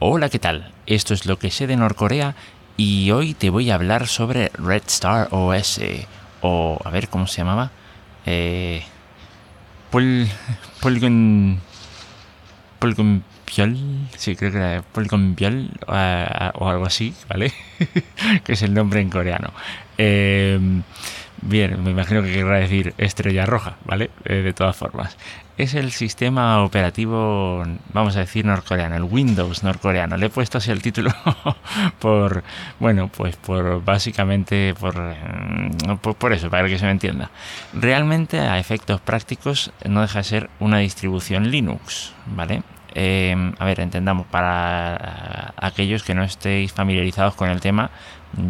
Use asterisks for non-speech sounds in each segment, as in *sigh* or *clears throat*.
Hola, ¿qué tal? Esto es lo que sé de Norcorea y hoy te voy a hablar sobre Red Star OS o a ver cómo se llamaba. Eh, Pol, Polygon Polygon sí, creo que era Polygon o algo así, ¿vale? *laughs* que es el nombre en coreano. Eh, Bien, me imagino que querrá decir estrella roja, ¿vale? Eh, de todas formas. Es el sistema operativo, vamos a decir, norcoreano, el Windows norcoreano. Le he puesto así el título *laughs* por, bueno, pues por básicamente por, mm, por, por, eso, para que se me entienda. Realmente, a efectos prácticos, no deja de ser una distribución Linux, ¿vale? Eh, a ver, entendamos, para aquellos que no estéis familiarizados con el tema,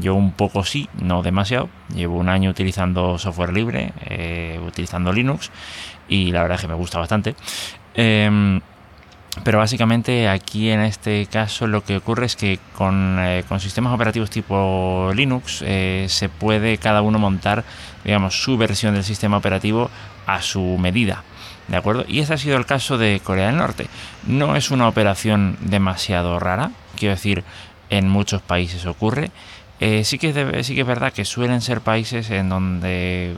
yo un poco sí, no demasiado. Llevo un año utilizando software libre, eh, utilizando Linux, y la verdad es que me gusta bastante. Em, pero básicamente aquí en este caso lo que ocurre es que con, eh, con sistemas operativos tipo Linux se puede cada uno montar digamos su versión del sistema operativo a su medida. ¿De acuerdo? Y ese ha sido el caso de Corea del Norte. No es una operación demasiado rara, quiero decir, en muchos países ocurre. Eh, sí, que es sí que es verdad que suelen ser países en donde,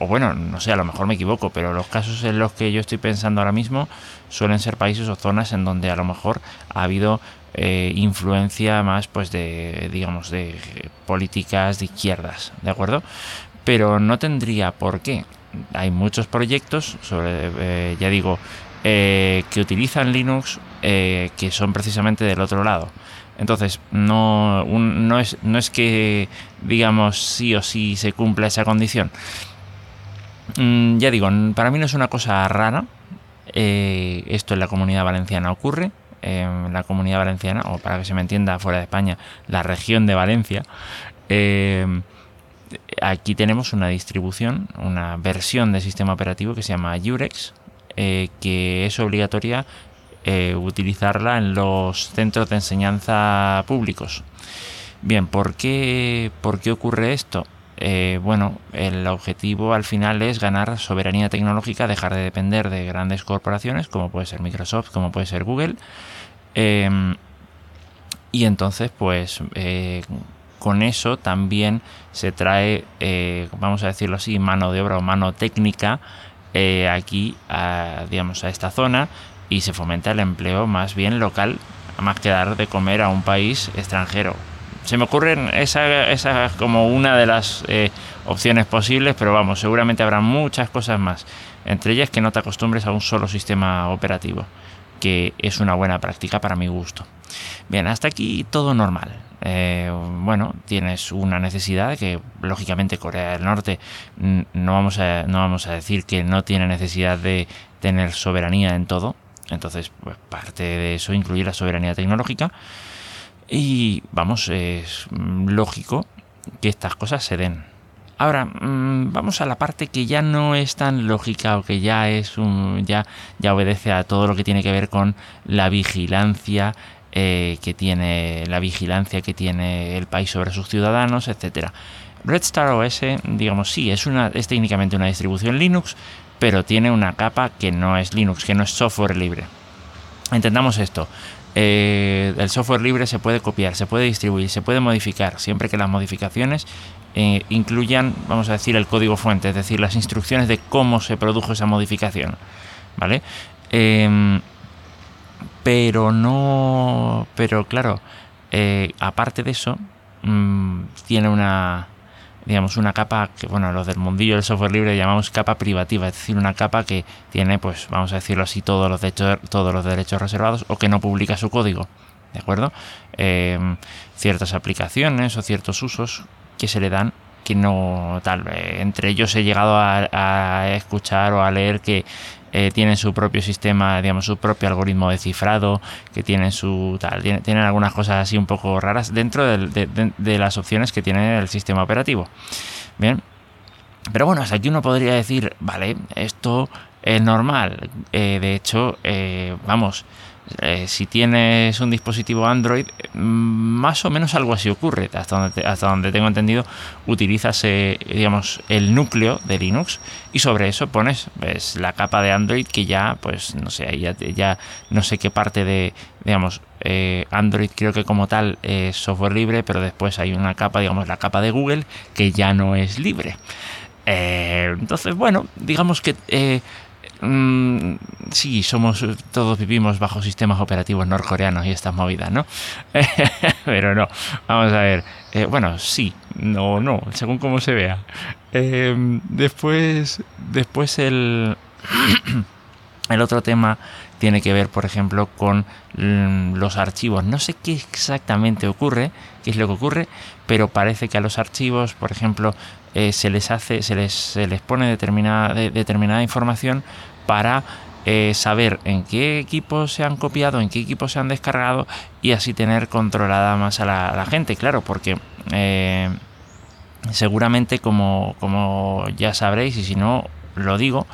o bueno, no sé, a lo mejor me equivoco, pero los casos en los que yo estoy pensando ahora mismo suelen ser países o zonas en donde a lo mejor ha habido eh, influencia más, pues, de, digamos, de políticas de izquierdas, ¿de acuerdo? Pero no tendría por qué hay muchos proyectos, sobre, eh, ya digo, que utilizan Linux eh, que son precisamente del otro lado. Entonces, no, no, es, no es que, digamos, sí o sí se cumpla esa condición. Mm, ya digo, para mí no es una cosa rara. esto en la comunidad valenciana ocurre. En la comunidad valenciana, o para que se me entienda fuera de España, la región de Valencia aquí tenemos una distribución, una versión del sistema operativo que se llama Jurex, eh, que es obligatoria eh, utilizarla en los centros de enseñanza públicos. Bien, ¿por qué, por qué ocurre esto? Eh, bueno, el objetivo al final es ganar soberanía tecnológica, dejar de depender de grandes corporaciones como puede ser Microsoft, como puede ser Google. y entonces, pues, con eso también se trae, eh, vamos a decirlo así, mano de obra o mano técnica eh, aquí, digamos, a esta zona y se fomenta el empleo más bien local, más que dar de comer a un país extranjero. Se me ocurren esa, esa como una de las eh, opciones posibles, pero vamos, seguramente habrá muchas cosas más. Entre ellas que no te acostumbres a un solo sistema operativo, que es una buena práctica para mi gusto. Bien, hasta aquí todo normal. Eh, bueno, tienes una necesidad que lógicamente Corea del Norte no vamos, a, no vamos a decir que no tiene necesidad de tener soberanía en todo. Entonces, pues parte de eso incluye la soberanía tecnológica. Y vamos, es lógico que estas cosas se den. Ahora, mm, vamos a la parte que ya no es tan lógica o que ya es un, ya, ya obedece a todo lo que tiene que ver con la vigilancia eh, que tiene la vigilancia que tiene el país sobre sus ciudadanos, etcétera. Red Star OS, digamos, sí, es, una, es técnicamente una distribución Linux, pero tiene una capa que no es Linux, que no es software libre. Entendamos esto. Eh, el software libre se puede copiar, se puede distribuir, se puede modificar, siempre que las modificaciones eh, incluyan, vamos a decir, el código fuente, es decir, las instrucciones de cómo se produjo esa modificación. ¿Vale? Em, pero no. Pero claro, eh, aparte de eso, mm, tiene una. Digamos, una capa que, bueno, los del mundillo del software libre llamamos capa privativa, es decir, una capa que tiene, pues, vamos a decirlo así, todos los derechos, todos los derechos reservados o que no publica su código, ¿de acuerdo? Em, ciertas aplicaciones o ciertos usos que se le dan que no tal entre ellos he llegado a, escuchar o a leer que eh, tienen su propio sistema, digamos, su propio algoritmo de cifrado, que tienen su tal, tienen, algunas cosas así un poco raras dentro de, las opciones que tiene el sistema operativo. Bien. Pero bueno, hasta aquí uno podría decir, vale, esto es normal. Eh, de hecho, eh, vamos, Eh, si tienes un dispositivo Android, mm, más o menos algo así ocurre. Hasta donde, tengo entendido, utilizas eh, digamos, el núcleo de Linux y sobre eso pones pues, la capa de Android que ya, pues no sé, ya, ya no sé qué parte de, digamos, eh, Android creo que como tal es software libre, pero después hay una capa, digamos, la capa de Google que ya no es libre. entonces, bueno, digamos que Mm, sí, somos, todos vivimos bajo sistemas operativos norcoreanos y estas movidas, ¿no? *laughs* Pero no, vamos a ver. Eh, bueno, sí, no, no, según cómo se vea. Em, después, después el, *clears throat* el otro tema tiene que ver, por ejemplo, con mm, los archivos. No sé qué exactamente ocurre, qué es lo que ocurre, pero parece que a los archivos, por ejemplo, eh, se les hace, se les, se les pone determinada, determinada información para eh, saber en qué equipos se han copiado, en qué equipos se han descargado y así tener controlada más a la, gente, claro, porque eh, seguramente como, como ya sabréis y si no lo digo,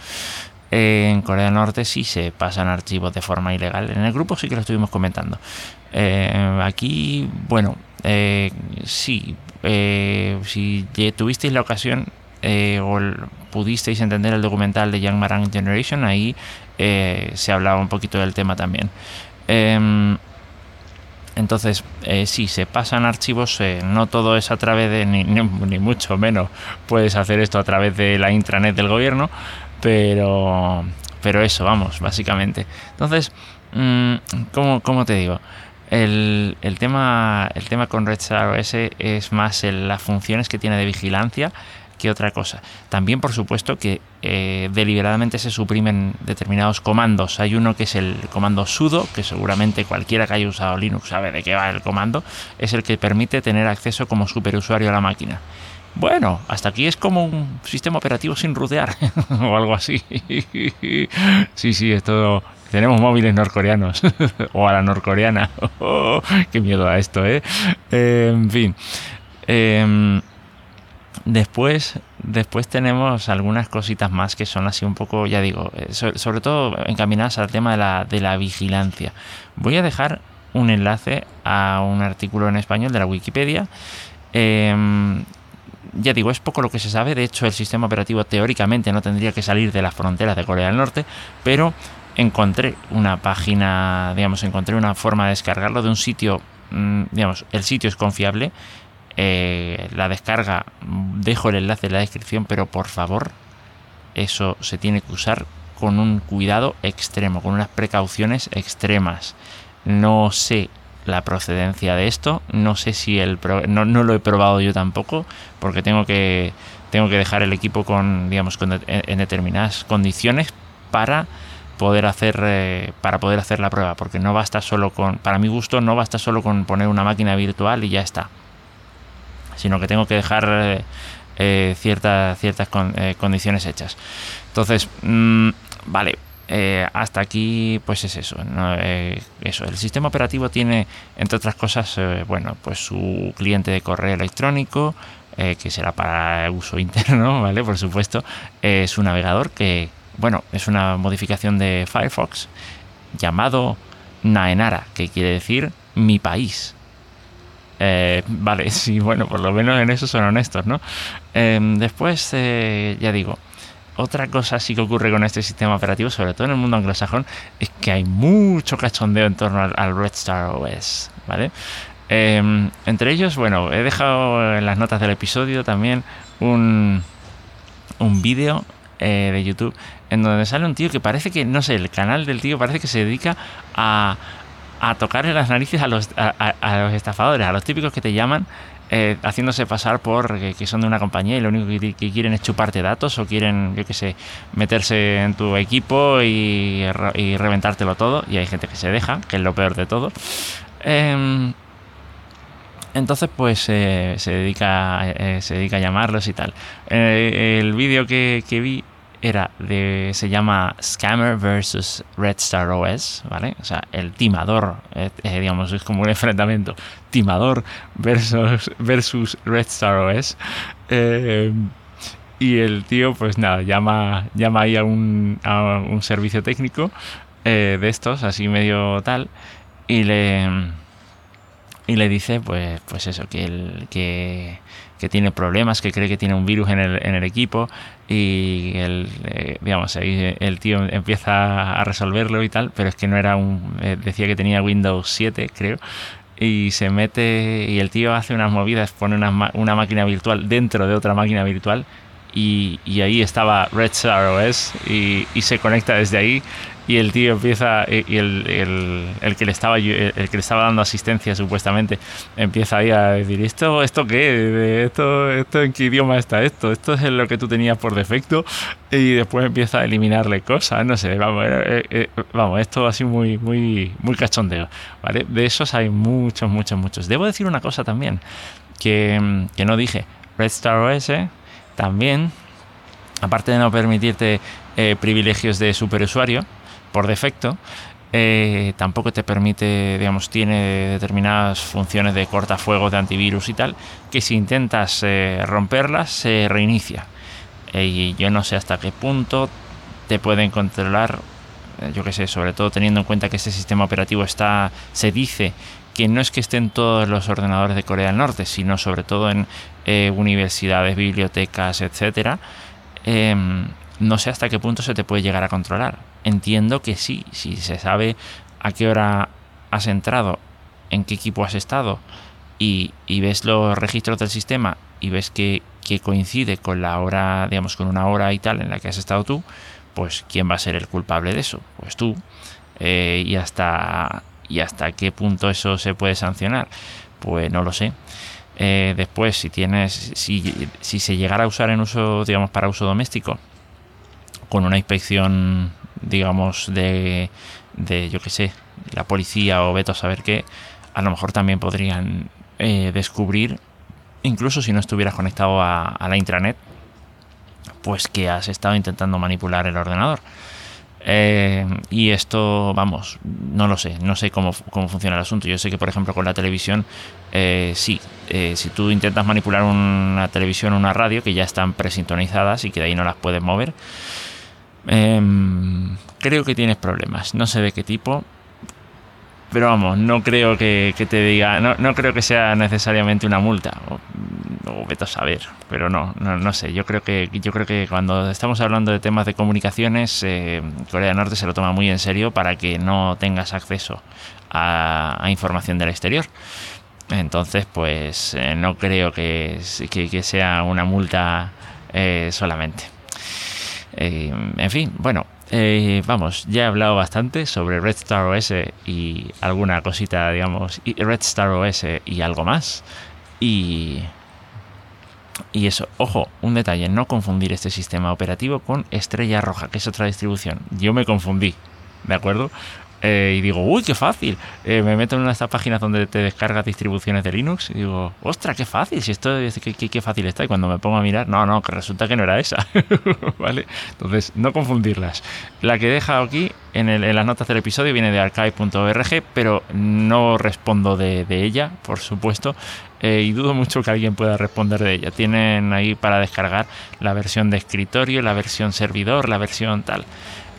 en Corea del Norte sí se pasan archivos de forma ilegal. En el grupo sí que lo estuvimos comentando. aquí, bueno, sí, eh, si tuvisteis la ocasión eh, o pudisteis entender el documental de Young Marang Generation, ahí eh, se hablaba un poquito del tema también. Em, entonces, si se pasan archivos, no todo es a través de, ni, mucho menos puedes hacer esto a través de la intranet del gobierno, pero, pero eso, vamos, básicamente. Entonces, mm, ¿cómo, cómo te digo? El, tema, el tema con Star OS es más las funciones que tiene de vigilancia que otra cosa. También, por supuesto, que eh, deliberadamente se suprimen determinados comandos. Hay uno que es el comando sudo, que seguramente cualquiera que haya usado Linux sabe de qué va el comando. Es el que permite tener acceso como superusuario a la máquina. Bueno, hasta aquí es como un sistema operativo sin rutear *laughs* o algo así. sí, sí, esto tenemos móviles norcoreanos *laughs* o a la norcoreana. *laughs* qué miedo a esto, ¿eh? en fin. Em, después, después tenemos algunas cositas más que son así un poco, ya digo, eh, sobre, todo encaminadas al tema de la, de la vigilancia. Voy a dejar un enlace a un artículo en español de la Wikipedia. Em, ya digo, es poco lo que se sabe. De hecho, el sistema operativo teóricamente no tendría que salir de las fronteras de Corea del Norte, pero encontré una página, digamos, encontré una forma de descargarlo de un sitio, mm, digamos, el sitio es confiable. Eh, la descarga, dejo el enlace en la descripción, pero por favor, eso se tiene que usar con un cuidado extremo, con unas precauciones extremas. No sé la procedencia de esto, no sé si el no, no lo he probado yo tampoco, porque tengo que tengo que dejar el equipo con digamos en determinadas condiciones para poder hacer eh, para poder hacer la prueba porque no basta solo con para mi gusto no basta solo con poner una máquina virtual y ya está sino que tengo que dejar eh, eh, ciertas ciertas condiciones hechas. Entonces mm, vale hasta aquí pues es eso eso el sistema operativo tiene entre otras cosas bueno pues su cliente de correo electrónico que será para uso *laughs* interno vale por supuesto su navegador que bueno, es una modificación de Firefox llamado Naenara, que quiere decir mi país. Eh, vale, *laughs* sí, bueno, por lo menos en eso son honestos, ¿no? Em, después, eh, ya digo, otra cosa sí que ocurre con este sistema operativo, sobre todo en el mundo anglosajón, es que hay mucho cachondeo en torno al, Red Star OS, ¿vale? Em, entre ellos, bueno, he dejado en las notas del episodio también un, un vídeo eh, de YouTube en donde sale un tío que parece que, no sé, el canal del tío parece que se dedica a, a tocarle las narices a los, a, los estafadores, a los típicos que te llaman eh, haciéndose pasar por que, son de una compañía y lo único que, quieren es chuparte datos o quieren, yo qué sé, meterse en tu equipo y, reventártelo todo. Y hay gente que se deja, que es lo peor de todo. Em, entonces, pues eh, se, dedica, eh, se dedica a llamarlos y tal. el vídeo que vi era de se llama Scammer versus Red Star OS, ¿vale? O sea, el timador, eh, eh, digamos, es como un enfrentamiento timador versus versus Red Star OS. Eh, y el tío, pues nada, llama, llama ahí a un, a un servicio técnico de estos, así medio tal, y le, y le dice, pues, pues eso, que, que, que tiene problemas, que cree que tiene un virus en el, en el equipo y el, eh, digamos, ahí el tío empieza a resolverlo y tal, pero es que no era un... Eh, decía que tenía Windows 7, creo, y se mete y el tío hace unas movidas, pone una, una máquina virtual dentro de otra máquina virtual y, y, ahí estaba Red Star OS y, y, se conecta desde ahí y el tío empieza y el, el, el, que le estaba el que le estaba dando asistencia supuestamente empieza ahí a decir esto esto qué esto esto en qué idioma está esto esto es lo que tú tenías por defecto y después empieza a eliminarle cosas no sé vamos eh, eh, vamos esto así muy muy muy cachondeo vale de esos hay muchos muchos muchos. Debo decir una cosa también que, que no dije. Red Star OS también aparte de no permitirte eh, privilegios de superusuario por defecto, eh, tampoco te permite, digamos, tiene determinadas funciones de cortafuegos, de antivirus y tal, que si intentas eh, romperlas se reinicia. Eh, y yo no sé hasta qué punto te pueden controlar, eh, yo qué sé, sobre todo teniendo en cuenta que este sistema operativo está, se dice que no es que estén todos los ordenadores de Corea del Norte, sino sobre todo en universidades, bibliotecas, etcétera. No sé hasta qué punto se te puede llegar a controlar. Entiendo que sí, si se sabe a qué hora has entrado, en qué equipo has estado y, y ves los registros del sistema y ves que, que, coincide con la hora, digamos, con una hora y tal en la que has estado tú, pues ¿quién va a ser el culpable de eso? Pues tú. Eh, y hasta y hasta qué punto eso se puede sancionar, pues no lo sé. Eh, después, si tienes, si, si se llegara a usar en uso, digamos, para uso doméstico, con una inspección, digamos, de, de yo qué sé, la policía o veto a saber qué, a lo mejor también podrían eh, descubrir, incluso si no estuvieras conectado a, la intranet, pues que has estado intentando manipular el ordenador. Eh, y esto, vamos, no lo sé, no sé cómo, cómo, funciona el asunto. Yo sé que, por ejemplo, con la televisión, eh, sí, si tú intentas manipular una televisión o una radio, que ya están presintonizadas y que de ahí no las puedes mover, Em, creo que tienes problemas. No sé de qué tipo. Pero vamos, no creo que, te diga, no, no, creo que sea necesariamente una multa. O, vete a saber, pero no, no, sé. Yo creo que yo creo que cuando estamos hablando de temas de comunicaciones, eh, Corea del Norte se lo toma muy en serio para que no tengas acceso a, información del exterior. Entonces, pues eh, no creo que, sea una multa eh, solamente. Eh, en fin, bueno, eh, vamos, ya he hablado bastante sobre Red Star OS y alguna cosita, digamos, Red Star OS y algo más. Y, y eso, ojo, un detalle, no confundir este sistema operativo con Estrella Roja, que es otra distribución. Yo me confundí, ¿de acuerdo? Eh, y digo, uy, qué fácil. Eh, me meto en una de estas páginas donde te descargas distribuciones de Linux y digo, ostras, qué fácil. Si esto, qué, qué, qué, fácil está. Y cuando me pongo a mirar, no, no, que resulta que no era esa. *laughs* ¿Vale? Entonces, no confundirlas. La que he dejado aquí en, las notas del episodio viene de archive.org, pero no respondo de, ella, por supuesto. Eh, y dudo mucho que alguien pueda responder de ella. Tienen ahí para descargar la versión de escritorio, la versión servidor, la versión tal.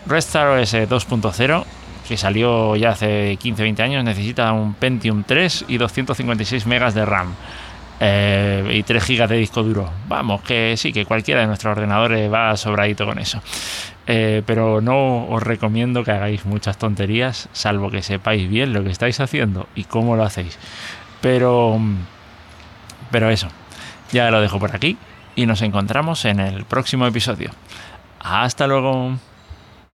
Restar OS 2.0 que salió ya hace 15-20 años, necesita un Pentium 3 y 256 megas de RAM. Eh, y 3 gigas de disco duro. Vamos, que sí, que cualquiera de nuestros ordenadores va sobradito con eso. Eh, pero no os recomiendo que hagáis muchas tonterías, salvo que sepáis bien lo que estáis haciendo y cómo lo hacéis. Pero, pero eso, ya lo dejo por aquí y nos encontramos en el próximo episodio. Hasta luego.